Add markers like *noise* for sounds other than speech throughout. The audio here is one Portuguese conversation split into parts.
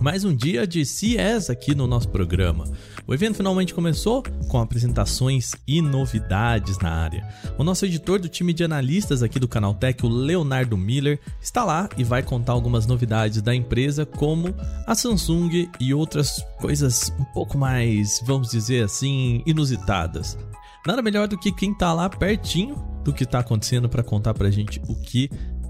Mais um dia de CES aqui no nosso programa. O evento finalmente começou com apresentações e novidades na área. O nosso editor do time de analistas aqui do Canaltech, o Leonardo Miller, está lá e vai contar algumas novidades da empresa, como a Samsung e outras coisas um pouco mais, vamos dizer assim, inusitadas. Nada melhor do que quem está lá pertinho do que está acontecendo para contar pra gente o que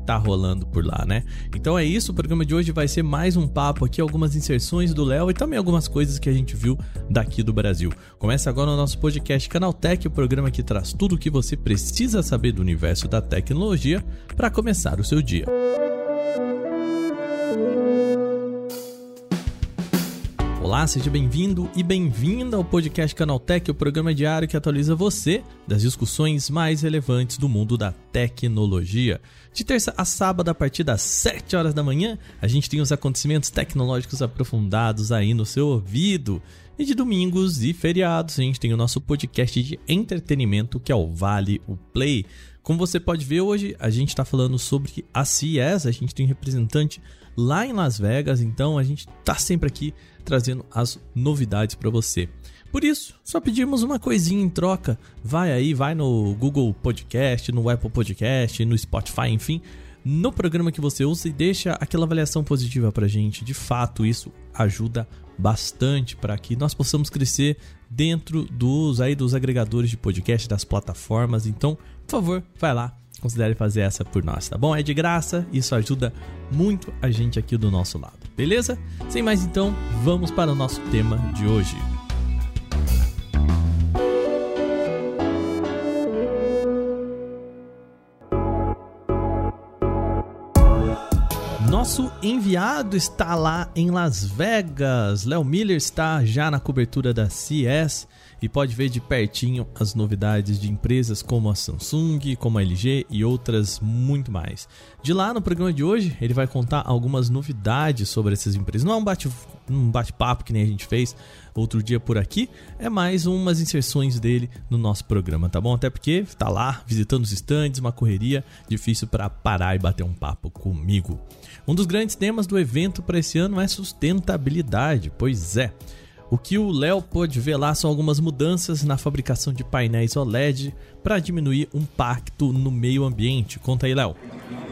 tá rolando por lá, né? Então é isso, o programa de hoje vai ser mais um papo aqui, algumas inserções do Léo e também algumas coisas que a gente viu daqui do Brasil. Começa agora o nosso podcast Canaltech, o programa que traz tudo o que você precisa saber do universo da tecnologia para começar o seu dia. Olá, seja bem-vindo e bem-vinda ao podcast Canaltech, o programa diário que atualiza você das discussões mais relevantes do mundo da tecnologia. De terça a sábado, a partir das 7 horas da manhã, a gente tem os acontecimentos tecnológicos aprofundados aí no seu ouvido. E de domingos e feriados, a gente tem o nosso podcast de entretenimento, que é o Vale o Play. Como você pode ver hoje, a gente está falando sobre a CES, a gente tem um representante lá em Las Vegas, então a gente está sempre aqui trazendo as novidades para você. Por isso, só pedimos uma coisinha em troca. Vai aí, vai no Google Podcast, no Apple Podcast, no Spotify, enfim, no programa que você usa e deixa aquela avaliação positiva pra gente. De fato, isso ajuda bastante para que nós possamos crescer dentro dos aí dos agregadores de podcast das plataformas. Então, por favor, vai lá, considere fazer essa por nós, tá bom? É de graça, isso ajuda muito a gente aqui do nosso lado. Beleza? Sem mais então, vamos para o nosso tema de hoje. Nosso enviado está lá em Las Vegas. Léo Miller está já na cobertura da CES e pode ver de pertinho as novidades de empresas como a Samsung, como a LG e outras muito mais. De lá no programa de hoje, ele vai contar algumas novidades sobre essas empresas. Não é um bate um bate-papo que nem a gente fez outro dia por aqui, é mais umas inserções dele no nosso programa, tá bom? Até porque tá lá visitando os estandes, uma correria difícil para parar e bater um papo comigo. Um dos grandes temas do evento para esse ano é sustentabilidade, pois é. O que o Léo pôde ver lá são algumas mudanças na fabricação de painéis OLED para diminuir o impacto no meio ambiente. Conta aí, Léo.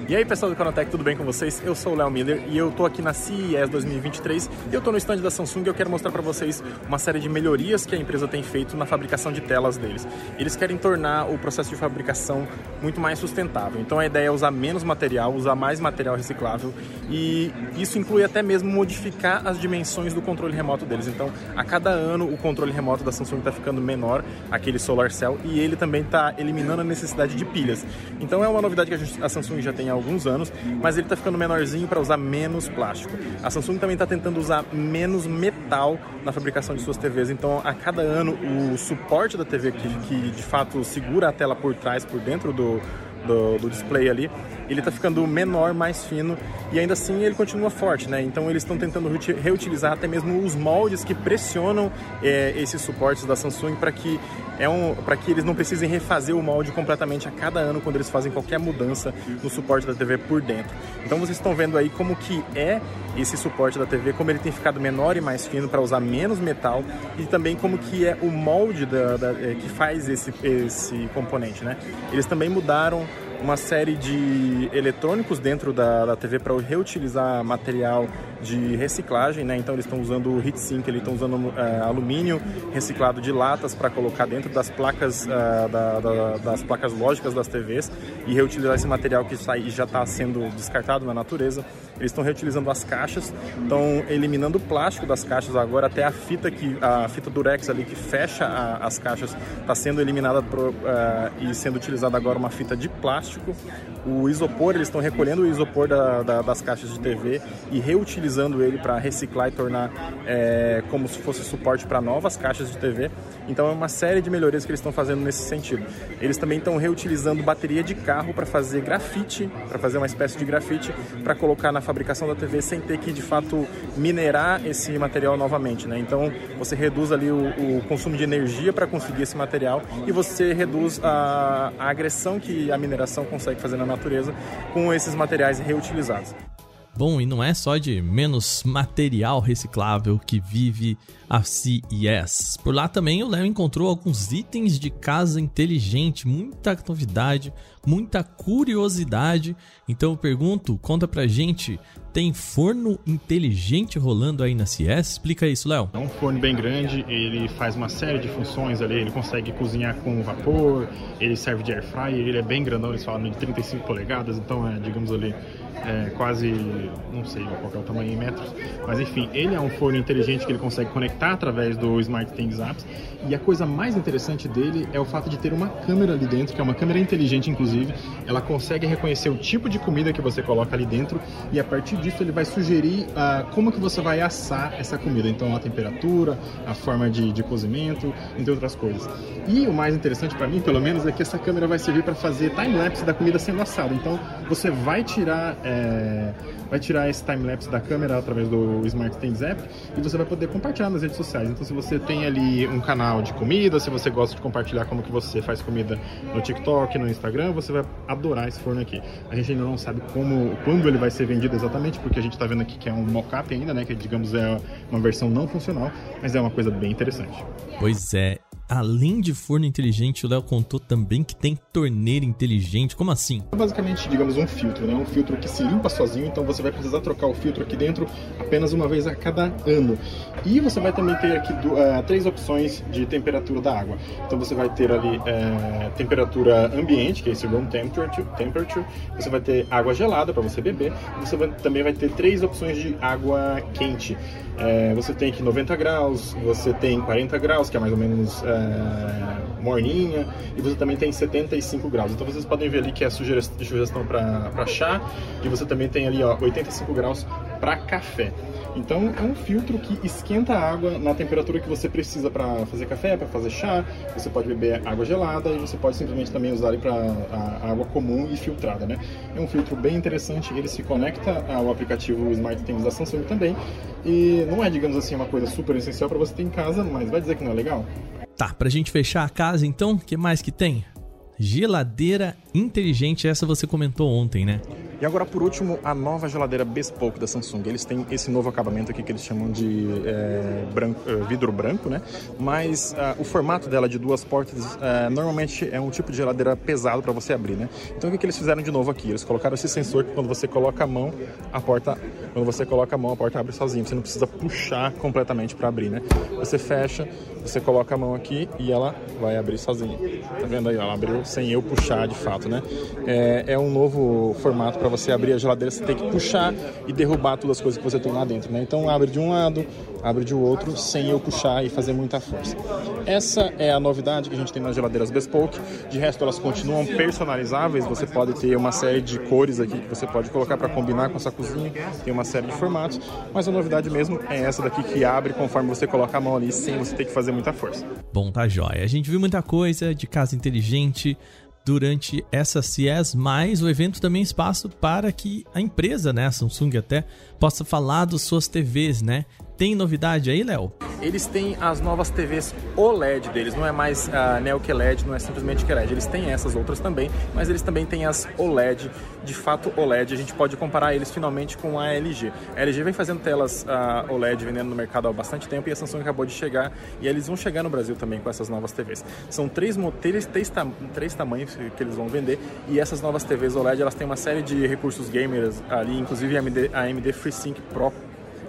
E aí pessoal do Canotech, tudo bem com vocês? Eu sou o Léo Miller e eu tô aqui na CES 2023 e eu tô no stand da Samsung e eu quero mostrar para vocês uma série de melhorias que a empresa tem feito na fabricação de telas deles. Eles querem tornar o processo de fabricação muito mais sustentável. Então a ideia é usar menos material, usar mais material reciclável e isso inclui até mesmo modificar as dimensões do controle remoto deles. Então a cada ano o controle remoto da Samsung está ficando menor, aquele Solar Cell, e ele também está eliminando a necessidade de pilhas. Então é uma novidade que a Samsung já tem há alguns anos, mas ele está ficando menorzinho para usar menos plástico. A Samsung também está tentando usar menos metal na fabricação de suas TVs, então a cada ano o suporte da TV que, que de fato segura a tela por trás, por dentro do, do, do display ali, ele está ficando menor, mais fino e ainda assim ele continua forte, né? Então eles estão tentando reutilizar até mesmo os moldes que pressionam é, esses suportes da Samsung para que é um, para que eles não precisem refazer o molde completamente a cada ano quando eles fazem qualquer mudança no suporte da TV por dentro. Então vocês estão vendo aí como que é esse suporte da TV, como ele tem ficado menor e mais fino para usar menos metal e também como que é o molde da, da, é, que faz esse, esse componente, né? Eles também mudaram uma série de eletrônicos dentro da, da TV para reutilizar material de reciclagem, né? Então eles estão usando o heat sink, eles estão usando é, alumínio reciclado de latas para colocar dentro das placas uh, da, da, das placas lógicas das TVs e reutilizar esse material que sai, já está sendo descartado na natureza. Eles estão reutilizando as caixas, estão eliminando o plástico das caixas agora até a fita que a fita durex ali que fecha a, as caixas está sendo eliminada pro, uh, e sendo utilizada agora uma fita de plástico. O isopor eles estão recolhendo o isopor da, das caixas de TV e reutilizando reutilizando ele para reciclar e tornar é, como se fosse suporte para novas caixas de TV. Então é uma série de melhorias que eles estão fazendo nesse sentido. Eles também estão reutilizando bateria de carro para fazer grafite, para fazer uma espécie de grafite para colocar na fabricação da TV sem ter que de fato minerar esse material novamente, né? Então você reduz ali o, o consumo de energia para conseguir esse material e você reduz a, a agressão que a mineração consegue fazer na natureza com esses materiais reutilizados. Bom, e não é só de menos material reciclável que vive a CES. Por lá também o Léo encontrou alguns itens de casa inteligente, muita novidade, muita curiosidade. Então eu pergunto, conta pra gente, tem forno inteligente rolando aí na CES? Explica isso, Léo. É um forno bem grande, ele faz uma série de funções ali, ele consegue cozinhar com vapor, ele serve de air fryer, ele é bem grandão, eles falam de 35 polegadas, então é, digamos ali, é, quase, não sei qual é o tamanho em metros, mas enfim, ele é um forno inteligente que ele consegue conectar através do Smart Things Apps. E a coisa mais interessante dele é o fato de ter uma câmera ali dentro, que é uma câmera inteligente, inclusive. Ela consegue reconhecer o tipo de comida que você coloca ali dentro e a partir disso ele vai sugerir uh, como que você vai assar essa comida. Então a temperatura, a forma de, de cozimento, entre outras coisas. E o mais interessante para mim, pelo menos, é que essa câmera vai servir para fazer time-lapse da comida sendo assada. Então você vai tirar é, vai tirar esse time-lapse da câmera através do Smart Things App e você vai poder compartilhar nas redes sociais. Então, se você tem ali um canal de comida, se você gosta de compartilhar como que você faz comida no TikTok, no Instagram, você vai adorar esse forno aqui. A gente ainda não sabe como, quando ele vai ser vendido exatamente, porque a gente está vendo aqui que é um mock-up ainda, né? Que digamos é uma versão não funcional, mas é uma coisa bem interessante. Pois é, além de forno inteligente, o Léo contou também que tem torneira inteligente. Como assim? É basicamente, digamos, um filtro, né? Um filtro que se limpa sozinho, então você vai precisar trocar o filtro aqui dentro apenas uma vez a cada ano. E você vai também ter aqui uh, três opções de temperatura da água. Então você vai ter ali uh, temperatura ambiente, que é esse room temperature, temperature. Você vai ter água gelada para você beber. Você vai, também vai ter três opções de água quente. Uh, você tem aqui 90 graus, você tem 40 graus, que é mais ou menos é, morninha, e você também tem 75 graus. Então vocês podem ver ali que é sugestão para chá, e você também tem ali ó, 85 graus para café. Então é um filtro que esquenta a água na temperatura que você precisa para fazer café, para fazer chá. Você pode beber água gelada e você pode simplesmente também usar ele para água comum e filtrada, né? É um filtro bem interessante. Ele se conecta ao aplicativo Smart Things da Samsung também e não é, digamos assim, uma coisa super essencial para você ter em casa, mas vai dizer que não é legal? Tá, pra gente fechar a casa então, o que mais que tem? Geladeira inteligente, essa você comentou ontem, né? E agora, por último, a nova geladeira Bespoke da Samsung. Eles têm esse novo acabamento aqui que eles chamam de é, branco, é, vidro branco, né? Mas uh, o formato dela de duas portas uh, normalmente é um tipo de geladeira pesado para você abrir, né? Então o que, que eles fizeram de novo aqui? Eles colocaram esse sensor que quando você coloca a mão, a porta, quando você coloca a mão, a porta abre sozinha. Você não precisa puxar completamente para abrir, né? Você fecha, você coloca a mão aqui e ela vai abrir sozinha. Tá vendo aí? Ela abriu sem eu puxar de fato, né? É, é um novo formato para você abrir a geladeira, você tem que puxar e derrubar todas as coisas que você tem lá dentro, né? Então abre de um lado, abre de outro, sem eu puxar e fazer muita força. Essa é a novidade que a gente tem nas geladeiras Bespoke. De resto, elas continuam personalizáveis. Você pode ter uma série de cores aqui que você pode colocar para combinar com a sua cozinha. Tem uma série de formatos. Mas a novidade mesmo é essa daqui que abre conforme você coloca a mão ali, sem você ter que fazer muita força. Bom, tá jóia. A gente viu muita coisa de casa inteligente, durante essa CES, mas o evento também é espaço para que a empresa, né, a Samsung até, possa falar das suas TVs, né? Tem novidade aí, Léo? Eles têm as novas TVs OLED deles, não é mais a Neo QLED, não é simplesmente QLED. Eles têm essas outras também, mas eles também têm as OLED, de fato OLED. A gente pode comparar eles finalmente com a LG. A LG vem fazendo telas uh, OLED vendendo no mercado há bastante tempo e a Samsung acabou de chegar e eles vão chegar no Brasil também com essas novas TVs. São três, três, três, três tamanhos que eles vão vender e essas novas TVs OLED elas têm uma série de recursos gamers ali, inclusive a AMD, a AMD FreeSync Pro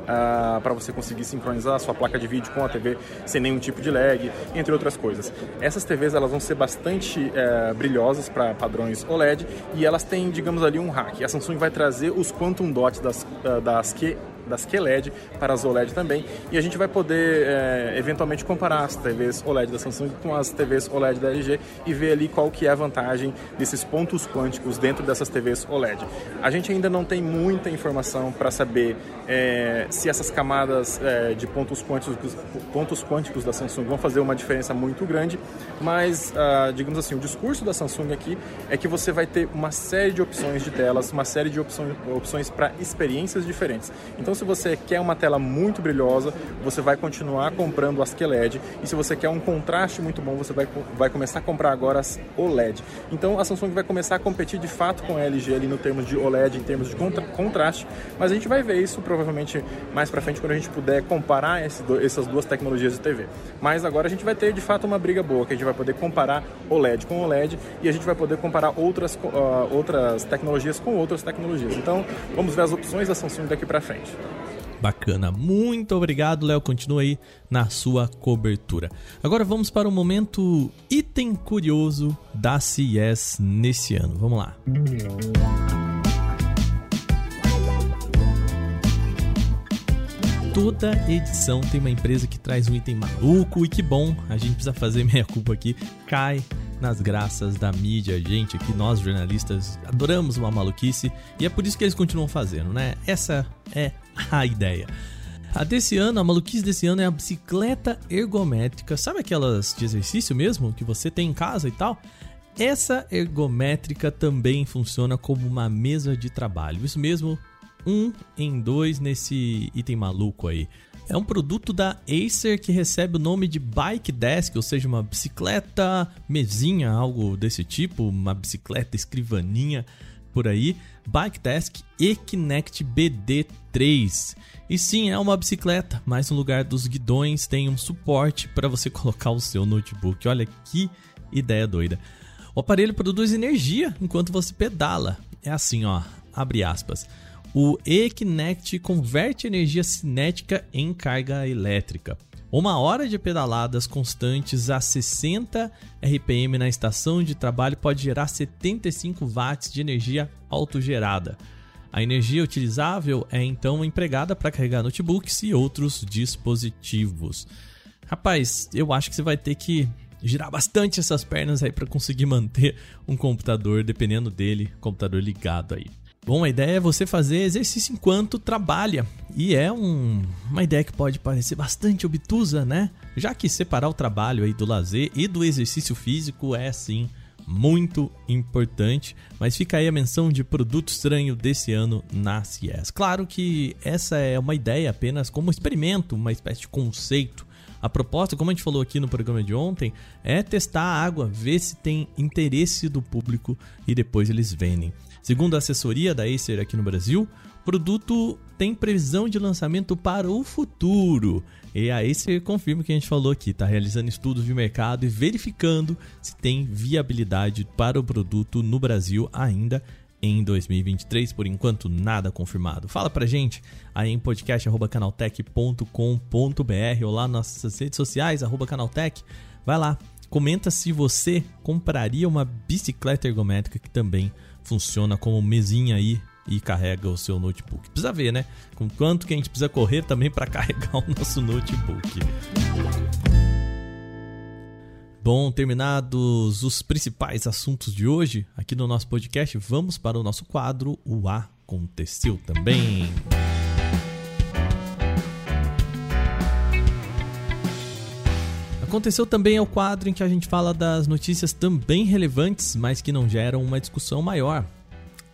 ah, para você conseguir sincronizar a sua placa de vídeo com a TV sem nenhum tipo de lag, entre outras coisas. Essas TVs elas vão ser bastante uh, brilhosas para padrões OLED e elas têm, digamos ali, um hack. A Samsung vai trazer os Quantum Dots das, uh, das Q das QLED para as OLED também. E a gente vai poder é, eventualmente comparar as TVs OLED da Samsung com as TVs OLED da LG e ver ali qual que é a vantagem desses pontos quânticos dentro dessas TVs OLED. A gente ainda não tem muita informação para saber é, se essas camadas é, de pontos quânticos, pontos quânticos da Samsung vão fazer uma diferença muito grande, mas, ah, digamos assim, o discurso da Samsung aqui é que você vai ter uma série de opções de telas, uma série de opções, opções para experiências diferentes. Então, se você quer uma tela muito brilhosa, você vai continuar comprando as QLED, e se você quer um contraste muito bom, você vai, vai começar a comprar agora as OLED. Então, a Samsung vai começar a competir de fato com a LG ali no termos de OLED, em termos de contra, contraste, mas a gente vai ver isso provavelmente mais para frente quando a gente puder comparar esse, essas duas tecnologias de TV. Mas agora a gente vai ter de fato uma briga boa, que a gente vai poder comparar OLED com OLED e a gente vai poder comparar outras, uh, outras tecnologias com outras tecnologias. Então, vamos ver as opções da Samsung daqui para frente. Bacana, muito obrigado, Léo. Continua aí na sua cobertura. Agora vamos para o momento item curioso da CES nesse ano. Vamos lá. toda edição tem uma empresa que traz um item maluco e que bom, a gente precisa fazer meia culpa aqui, cai nas graças da mídia. Gente, aqui nós jornalistas adoramos uma maluquice e é por isso que eles continuam fazendo, né? Essa é *laughs* a ideia. A desse ano, a maluquice desse ano é a bicicleta ergométrica. Sabe aquelas de exercício mesmo que você tem em casa e tal? Essa ergométrica também funciona como uma mesa de trabalho. Isso mesmo, um em dois nesse item maluco aí. É um produto da Acer que recebe o nome de Bike Desk, ou seja, uma bicicleta mesinha, algo desse tipo, uma bicicleta escrivaninha por aí. Bike Desk Ekinect BD3. E sim, é uma bicicleta, mas no lugar dos guidões tem um suporte para você *laughs* colocar o seu notebook. Olha que ideia doida. O aparelho produz energia enquanto você pedala. É assim, ó, abre aspas. O Ekinect converte energia cinética em carga elétrica. Uma hora de pedaladas constantes a 60 RPM na estação de trabalho pode gerar 75 watts de energia autogerada. A energia utilizável é então empregada para carregar notebooks e outros dispositivos. Rapaz, eu acho que você vai ter que girar bastante essas pernas aí para conseguir *laughs* manter um computador, dependendo dele, computador ligado aí. Bom, a ideia é você fazer exercício enquanto trabalha. E é um, uma ideia que pode parecer bastante obtusa, né? Já que separar o trabalho aí do lazer e do exercício físico é sim muito importante, mas fica aí a menção de produto estranho desse ano na CES. Claro que essa é uma ideia apenas como experimento, uma espécie de conceito. A proposta, como a gente falou aqui no programa de ontem, é testar a água, ver se tem interesse do público e depois eles vendem. Segundo a assessoria da Acer aqui no Brasil, o produto tem previsão de lançamento para o futuro. E a Acer confirma o que a gente falou aqui, está realizando estudos de mercado e verificando se tem viabilidade para o produto no Brasil ainda em 2023, por enquanto nada confirmado. Fala pra gente aí em podcast@canaltech.com.br ou lá nas nossas redes sociais @canaltech. Vai lá, comenta se você compraria uma bicicleta ergométrica que também funciona como mesinha aí e carrega o seu notebook. Precisa ver, né? Com quanto que a gente precisa correr também para *laughs* carregar o nosso notebook. Bom, terminados os principais assuntos de hoje aqui no nosso podcast, vamos para o nosso quadro O Aconteceu Também. Aconteceu também é o quadro em que a gente fala das notícias também relevantes, mas que não geram uma discussão maior.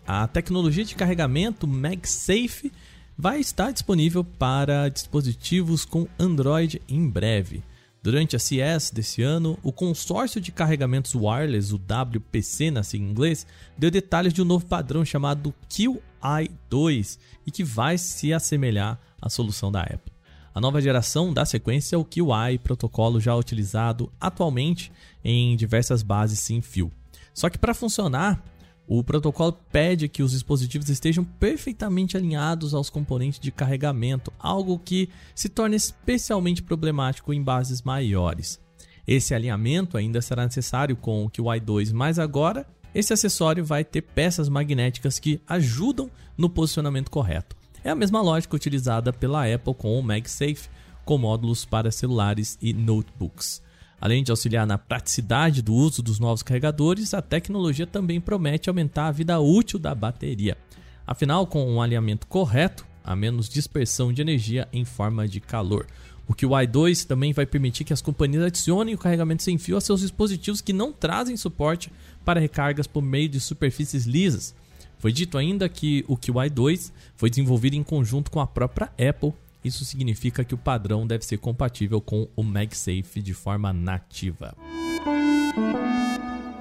A tecnologia de carregamento MagSafe vai estar disponível para dispositivos com Android em breve. Durante a CES desse ano, o consórcio de carregamentos wireless, o WPC na sigla em inglês, deu detalhes de um novo padrão chamado QI2 e que vai se assemelhar à solução da Apple. A nova geração dá sequência ao QI, protocolo já utilizado atualmente em diversas bases sem fio. Só que para funcionar, o protocolo pede que os dispositivos estejam perfeitamente alinhados aos componentes de carregamento, algo que se torna especialmente problemático em bases maiores. Esse alinhamento ainda será necessário com o QI 2, mas agora esse acessório vai ter peças magnéticas que ajudam no posicionamento correto. É a mesma lógica utilizada pela Apple com o MagSafe, com módulos para celulares e notebooks. Além de auxiliar na praticidade do uso dos novos carregadores, a tecnologia também promete aumentar a vida útil da bateria. Afinal, com um alinhamento correto, há menos dispersão de energia em forma de calor. O QI 2 também vai permitir que as companhias adicionem o carregamento sem fio a seus dispositivos que não trazem suporte para recargas por meio de superfícies lisas. Foi dito ainda que o QI 2 foi desenvolvido em conjunto com a própria Apple. Isso significa que o padrão deve ser compatível com o MagSafe de forma nativa.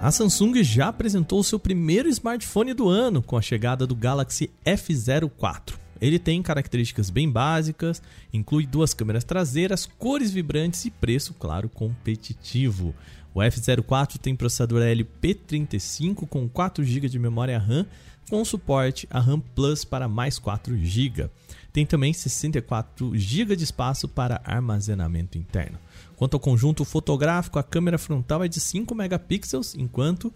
A Samsung já apresentou seu primeiro smartphone do ano com a chegada do Galaxy F04. Ele tem características bem básicas, inclui duas câmeras traseiras, cores vibrantes e preço, claro, competitivo. O F04 tem processador LP35 com 4 GB de memória RAM, com suporte a RAM Plus para mais 4 GB. Tem também 64 GB de espaço para armazenamento interno. Quanto ao conjunto fotográfico, a câmera frontal é de 5 megapixels, enquanto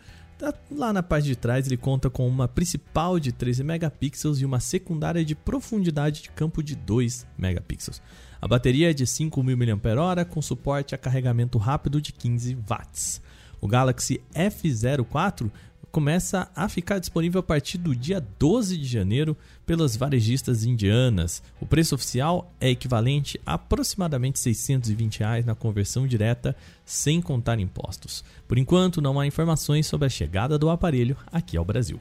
lá na parte de trás ele conta com uma principal de 13 megapixels e uma secundária de profundidade de campo de 2 megapixels. A bateria é de 5.000 mAh com suporte a carregamento rápido de 15 watts. O Galaxy F04 começa a ficar disponível a partir do dia 12 de janeiro pelas varejistas indianas. O preço oficial é equivalente a aproximadamente 620 reais na conversão direta, sem contar impostos. Por enquanto, não há informações sobre a chegada do aparelho aqui ao Brasil.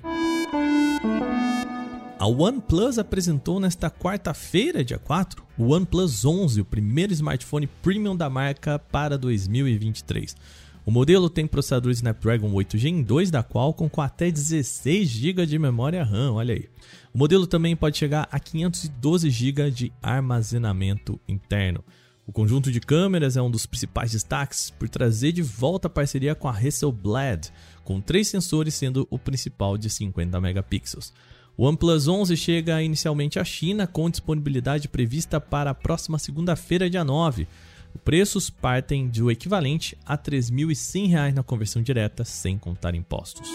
A OnePlus apresentou nesta quarta-feira, dia 4, o OnePlus 11, o primeiro smartphone premium da marca para 2023. O modelo tem processador Snapdragon 8 Gen 2 da Qualcomm com até 16 GB de memória RAM, olha aí. O modelo também pode chegar a 512 GB de armazenamento interno. O conjunto de câmeras é um dos principais destaques por trazer de volta a parceria com a Hasselblad, com três sensores sendo o principal de 50 megapixels. O OnePlus 11 chega inicialmente à China com disponibilidade prevista para a próxima segunda-feira, dia 9. Os preços partem do equivalente a R$ 3.100 na conversão direta, sem contar impostos.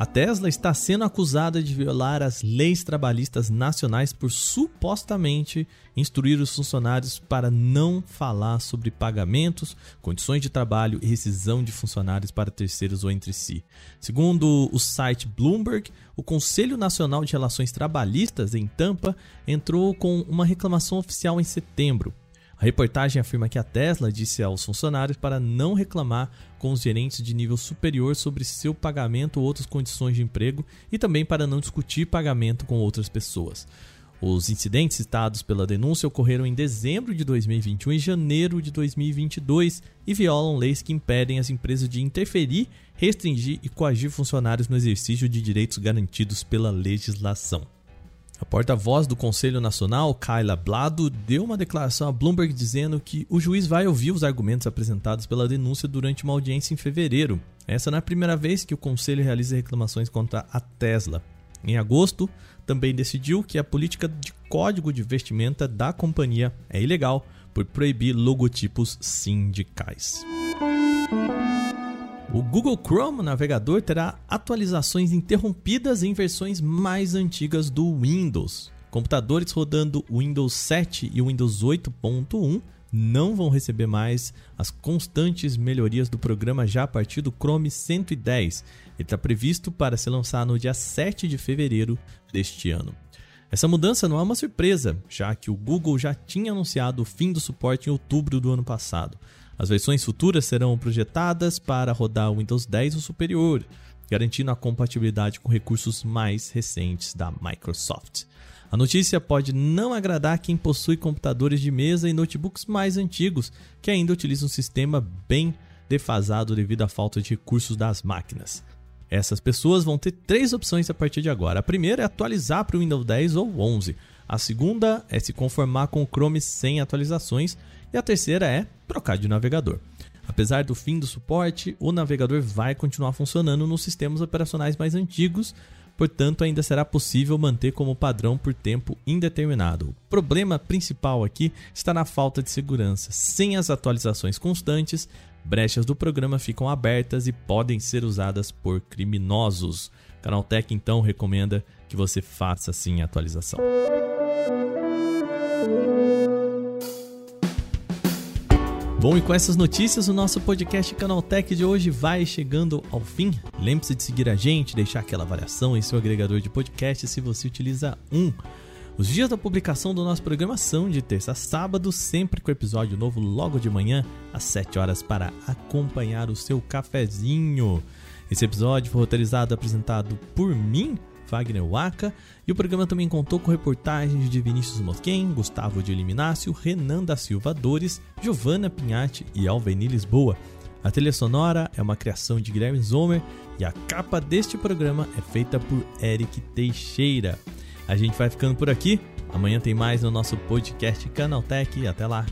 A Tesla está sendo acusada de violar as leis trabalhistas nacionais por supostamente instruir os funcionários para não falar sobre pagamentos, condições de trabalho e rescisão de funcionários para terceiros ou entre si. Segundo o site Bloomberg, o Conselho Nacional de Relações Trabalhistas em Tampa entrou com uma reclamação oficial em setembro a reportagem afirma que a Tesla disse aos funcionários para não reclamar com os gerentes de nível superior sobre seu pagamento ou outras condições de emprego e também para não discutir pagamento com outras pessoas. Os incidentes citados pela denúncia ocorreram em dezembro de 2021 e janeiro de 2022 e violam leis que impedem as empresas de interferir, restringir e coagir funcionários no exercício de direitos garantidos pela legislação. A porta-voz do Conselho Nacional, Kyla Blado, deu uma declaração a Bloomberg dizendo que o juiz vai ouvir os argumentos apresentados pela denúncia durante uma audiência em fevereiro. Essa não é a primeira vez que o Conselho realiza reclamações contra a Tesla. Em agosto, também decidiu que a política de código de vestimenta da companhia é ilegal por proibir logotipos sindicais. O Google Chrome navegador terá atualizações interrompidas em versões mais antigas do Windows. Computadores rodando Windows 7 e Windows 8.1 não vão receber mais as constantes melhorias do programa já a partir do Chrome 110. Ele está previsto para ser lançado no dia 7 de fevereiro deste ano. Essa mudança não é uma surpresa, já que o Google já tinha anunciado o fim do suporte em outubro do ano passado. As versões futuras serão projetadas para rodar Windows 10 ou superior, garantindo a compatibilidade com recursos mais recentes da Microsoft. A notícia pode não agradar quem possui computadores de mesa e notebooks mais antigos, que ainda utilizam um sistema bem defasado devido à falta de recursos das máquinas. Essas pessoas vão ter três opções a partir de agora. A primeira é atualizar para o Windows 10 ou 11. A segunda é se conformar com o Chrome sem atualizações. E a terceira é trocar de navegador. Apesar do fim do suporte, o navegador vai continuar funcionando nos sistemas operacionais mais antigos, portanto, ainda será possível manter como padrão por tempo indeterminado. O problema principal aqui está na falta de segurança. Sem as atualizações constantes, brechas do programa ficam abertas e podem ser usadas por criminosos. Canaltech então recomenda que você faça sim a atualização. Bom, e com essas notícias, o nosso podcast Canaltech de hoje vai chegando ao fim. Lembre-se de seguir a gente, deixar aquela avaliação em seu agregador de podcast se você utiliza um. Os dias da publicação do nosso programa são de terça a sábado, sempre com episódio novo logo de manhã, às 7 horas, para acompanhar o seu cafezinho. Esse episódio foi roteirizado e apresentado por mim, Wagner Waka, e o programa também contou com reportagens de Vinícius Mosquen, Gustavo de Eliminácio, Renan da Silva Dores, Giovanna Pinhatti e Alveni Lisboa. A trilha sonora é uma criação de Guilherme Zomer e a capa deste programa é feita por Eric Teixeira. A gente vai ficando por aqui. Amanhã tem mais no nosso podcast Canaltech. Até lá!